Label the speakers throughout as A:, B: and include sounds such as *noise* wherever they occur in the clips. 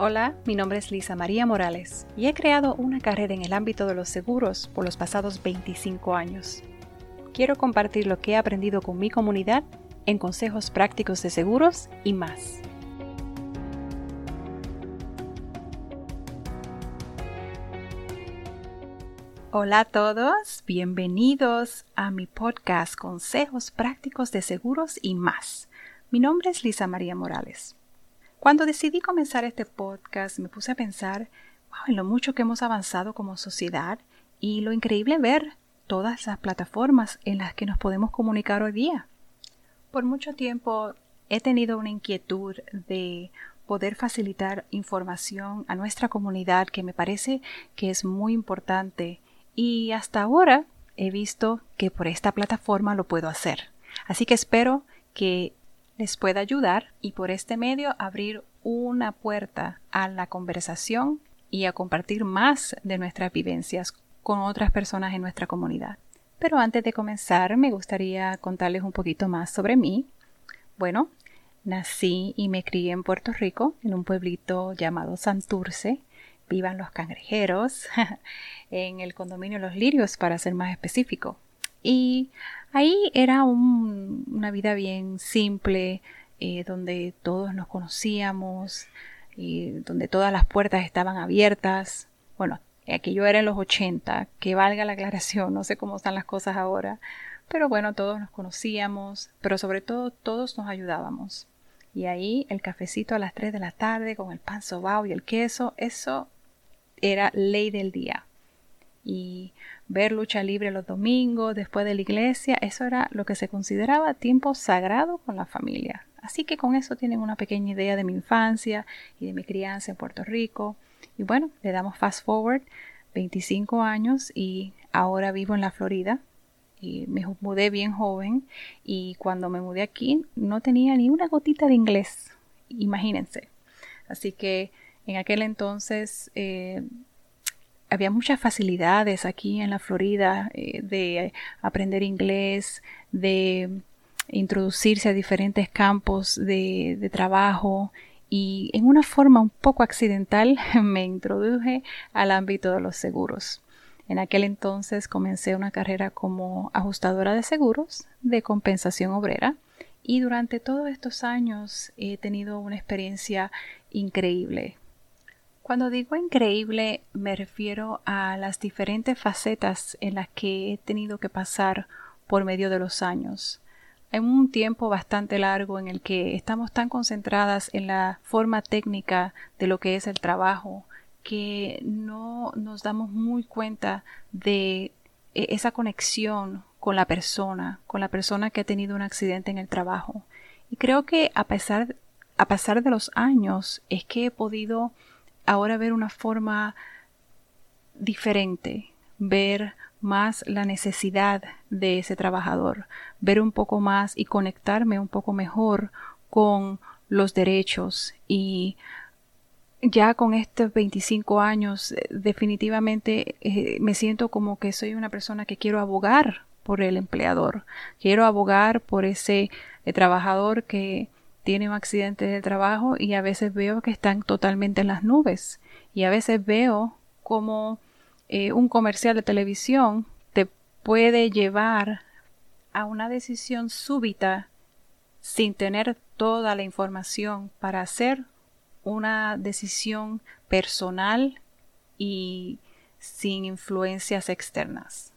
A: Hola, mi nombre es Lisa María Morales y he creado una carrera en el ámbito de los seguros por los pasados 25 años. Quiero compartir lo que he aprendido con mi comunidad en consejos prácticos de seguros y más. Hola a todos, bienvenidos a mi podcast Consejos prácticos de seguros y más. Mi nombre es Lisa María Morales. Cuando decidí comenzar este podcast me puse a pensar en lo mucho que hemos avanzado como sociedad y lo increíble ver todas las plataformas en las que nos podemos comunicar hoy día. Por mucho tiempo he tenido una inquietud de poder facilitar información a nuestra comunidad que me parece que es muy importante y hasta ahora he visto que por esta plataforma lo puedo hacer. Así que espero que les pueda ayudar y por este medio abrir una puerta a la conversación y a compartir más de nuestras vivencias con otras personas en nuestra comunidad. Pero antes de comenzar me gustaría contarles un poquito más sobre mí. Bueno, nací y me crié en Puerto Rico, en un pueblito llamado Santurce. Vivan los cangrejeros, *laughs* en el condominio Los Lirios para ser más específico. Y ahí era una vida bien simple, eh, donde todos nos conocíamos, donde todas las puertas estaban abiertas. Bueno, aquello era en los 80, que valga la aclaración, no sé cómo están las cosas ahora, pero bueno, todos nos conocíamos, pero sobre todo todos nos ayudábamos. Y ahí el cafecito a las 3 de la tarde con el pan sobao y el queso, eso era ley del día. Y ver lucha libre los domingos después de la iglesia, eso era lo que se consideraba tiempo sagrado con la familia. Así que con eso tienen una pequeña idea de mi infancia y de mi crianza en Puerto Rico. Y bueno, le damos fast forward 25 años y ahora vivo en la Florida. Y me mudé bien joven y cuando me mudé aquí no tenía ni una gotita de inglés. Imagínense. Así que en aquel entonces eh, había muchas facilidades aquí en la Florida eh, de aprender inglés, de introducirse a diferentes campos de, de, trabajo y en una forma un poco accidental *laughs* me introduje al ámbito de los seguros. En aquel entonces comencé una carrera como ajustadora de seguros de compensación obrera y durante todos estos años he tenido una experiencia increíble cuando digo increíble me refiero a las diferentes facetas en las que he tenido que pasar por medio de los años. En un tiempo bastante largo en el que estamos tan concentradas en la forma técnica de lo que es el trabajo que no nos damos muy cuenta de e-, esa conexión con la persona, con la persona que ha tenido un accidente en el trabajo. Y creo que a pesar, a de los años es que he podido ahora ver una forma diferente, ver más la necesidad de ese trabajador, ver un poco más y conectarme un poco mejor con los derechos. Y ya con estos 25 años eh, definitivamente eh, me siento como que soy una persona que quiero abogar por el empleador, quiero abogar por ese eh, trabajador que tiene un accidente de trabajo y a veces veo que están totalmente en las nubes y a veces veo como eh, un comercial de televisión te puede llevar a una decisión súbita sin tener toda la información para hacer una decisión personal y sin influencias externas.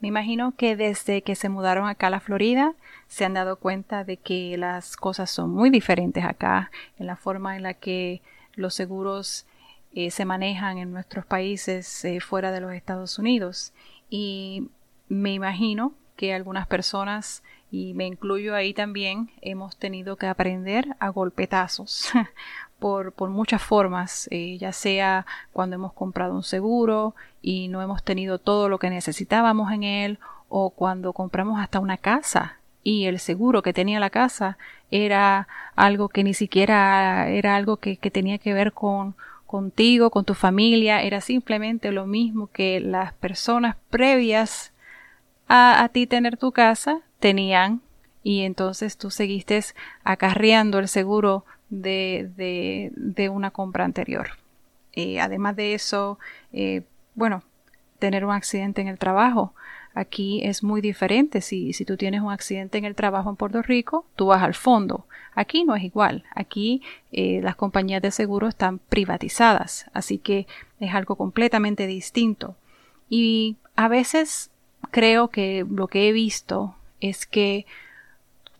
A: Me imagino que desde que se mudaron acá a la Florida se han dado cuenta de que las cosas son muy diferentes acá en la forma en la que los seguros eh, se manejan en nuestros países eh, fuera de los Estados Unidos. Y me imagino que algunas personas, y me incluyo ahí también, hemos tenido que aprender a golpetazos *laughs* por, por muchas formas, eh, ya sea cuando hemos comprado un seguro y no hemos tenido todo lo que necesitábamos en él, o cuando compramos hasta una casa y el seguro que tenía la casa era algo que ni siquiera era algo que, tenía que ver con, contigo, con tu familia, era simplemente lo mismo que las personas previas a, a ti tener tu casa tenían. Y entonces tú seguiste acarreando el seguro de, de, una compra anterior. Eh, además de eso, eh, bueno, tener un accidente en el trabajo. Aquí es muy diferente. Si, si tú tienes un accidente en el trabajo en Puerto Rico, tú vas al fondo. Aquí no es igual. Aquí eh, las compañías de seguro están privatizadas. Así que es algo completamente distinto. Y a veces creo que lo que he visto es que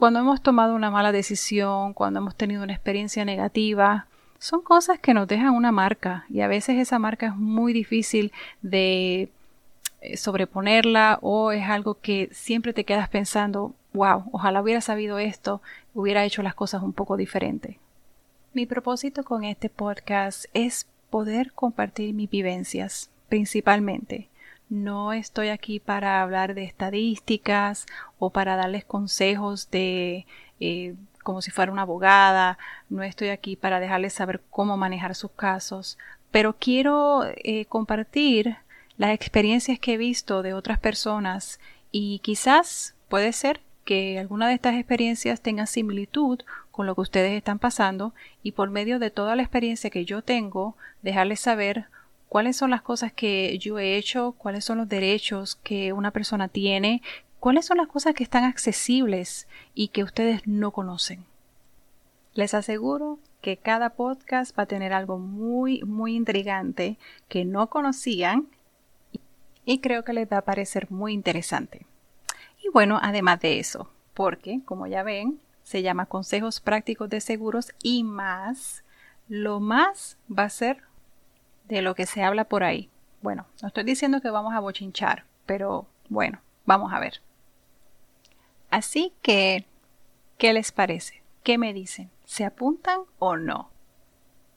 A: cuando hemos tomado una mala decisión, cuando hemos tenido una experiencia negativa, son cosas que nos dejan una marca y a veces esa marca es muy difícil de eh, sobreponerla o es algo que siempre te quedas pensando, wow, ojalá hubiera sabido esto, hubiera hecho las cosas un poco diferente. Mi propósito con este podcast es poder compartir mis vivencias, principalmente. No estoy aquí para hablar de estadísticas o para darles consejos de eh, como si fuera una abogada. No estoy aquí para dejarles saber cómo manejar sus casos. Pero quiero eh, compartir las experiencias que he visto de otras personas y quizás puede ser que alguna de estas experiencias tenga similitud con lo que ustedes están pasando y por medio de toda la experiencia que yo tengo dejarles saber cuáles son las cosas que yo he hecho, cuáles son los derechos que una persona tiene, cuáles son las cosas que están accesibles y que ustedes no conocen. Les aseguro que cada podcast va a tener algo muy, muy intrigante que no conocían y creo que les va a parecer muy interesante. Y bueno, además de eso, porque, como ya ven, se llama Consejos Prácticos de Seguros y más, lo más va a ser de lo que se habla por ahí. Bueno, no estoy diciendo que vamos a bochinchar, pero bueno, vamos a ver. Así que, ¿qué les parece? ¿Qué me dicen? ¿Se apuntan o no?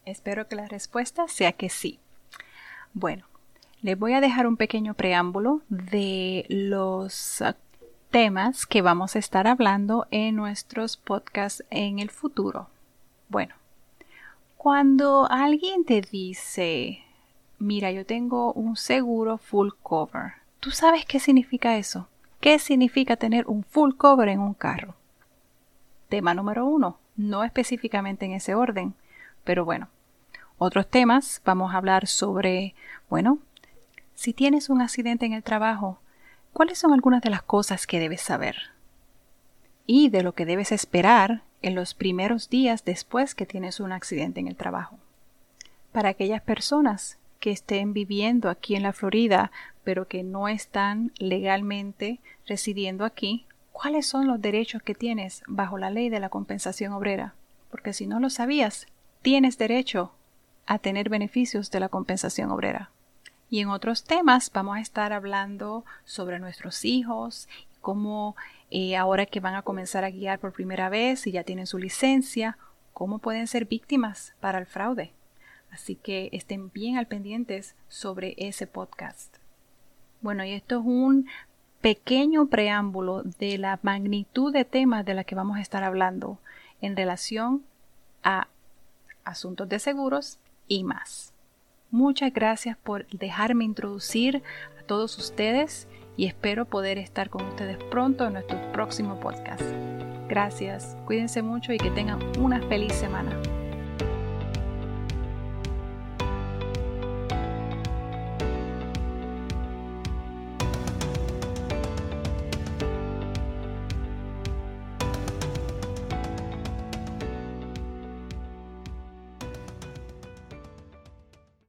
A: Espero que la respuesta sea que sí. Bueno, les voy a dejar un pequeño preámbulo de los temas que vamos a estar hablando en nuestros podcasts en el futuro. Bueno, cuando alguien te dice, mira, yo tengo un seguro full cover, ¿tú sabes qué significa eso? ¿Qué significa tener un full cover en un carro? Tema número uno, no específicamente en ese orden, pero bueno. Otros temas, vamos a hablar sobre, bueno, si tienes un accidente en el trabajo, ¿cuáles son algunas de las cosas que debes saber? Y de lo que debes esperar en los primeros días después que tienes un accidente en el trabajo. Para aquellas personas que estén viviendo aquí en la Florida, pero que no están legalmente residiendo aquí, ¿cuáles son los derechos que tienes bajo la ley de la compensación obrera? Porque si no lo sabías, tienes derecho a tener beneficios de la compensación obrera. Y en otros temas vamos a estar hablando sobre nuestros hijos, cómo ahora que van a comenzar a guiar por primera vez y ya tienen su licencia, cómo pueden ser víctimas para el fraude. Así que estén bien al pendientes sobre ese podcast. Bueno, y esto es un pequeño preámbulo de la magnitud de temas de la que vamos a estar hablando en relación a asuntos de seguros y más. Muchas gracias por dejarme introducir a todos ustedes y espero poder estar con ustedes pronto en nuestro próximo podcast. Gracias, cuídense mucho y que tengan una feliz semana.